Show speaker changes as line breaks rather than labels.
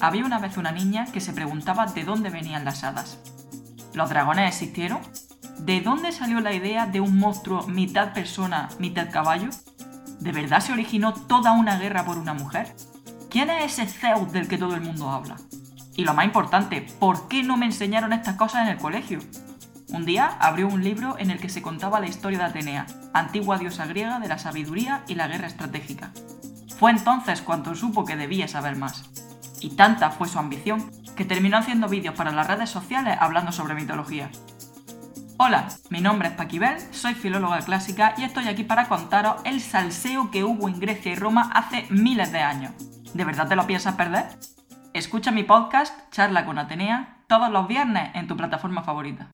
Había una vez una niña que se preguntaba de dónde venían las hadas. ¿Los dragones existieron? ¿De dónde salió la idea de un monstruo mitad persona, mitad caballo? ¿De verdad se originó toda una guerra por una mujer? ¿Quién es ese Zeus del que todo el mundo habla? Y lo más importante, ¿por qué no me enseñaron estas cosas en el colegio? Un día abrió un libro en el que se contaba la historia de Atenea, antigua diosa griega de la sabiduría y la guerra estratégica. Fue entonces cuando supo que debía saber más. Y tanta fue su ambición que terminó haciendo vídeos para las redes sociales hablando sobre mitología. Hola, mi nombre es Paquibel, soy filóloga clásica y estoy aquí para contaros el salseo que hubo en Grecia y Roma hace miles de años. ¿De verdad te lo piensas perder? Escucha mi podcast Charla con Atenea todos los viernes en tu plataforma favorita.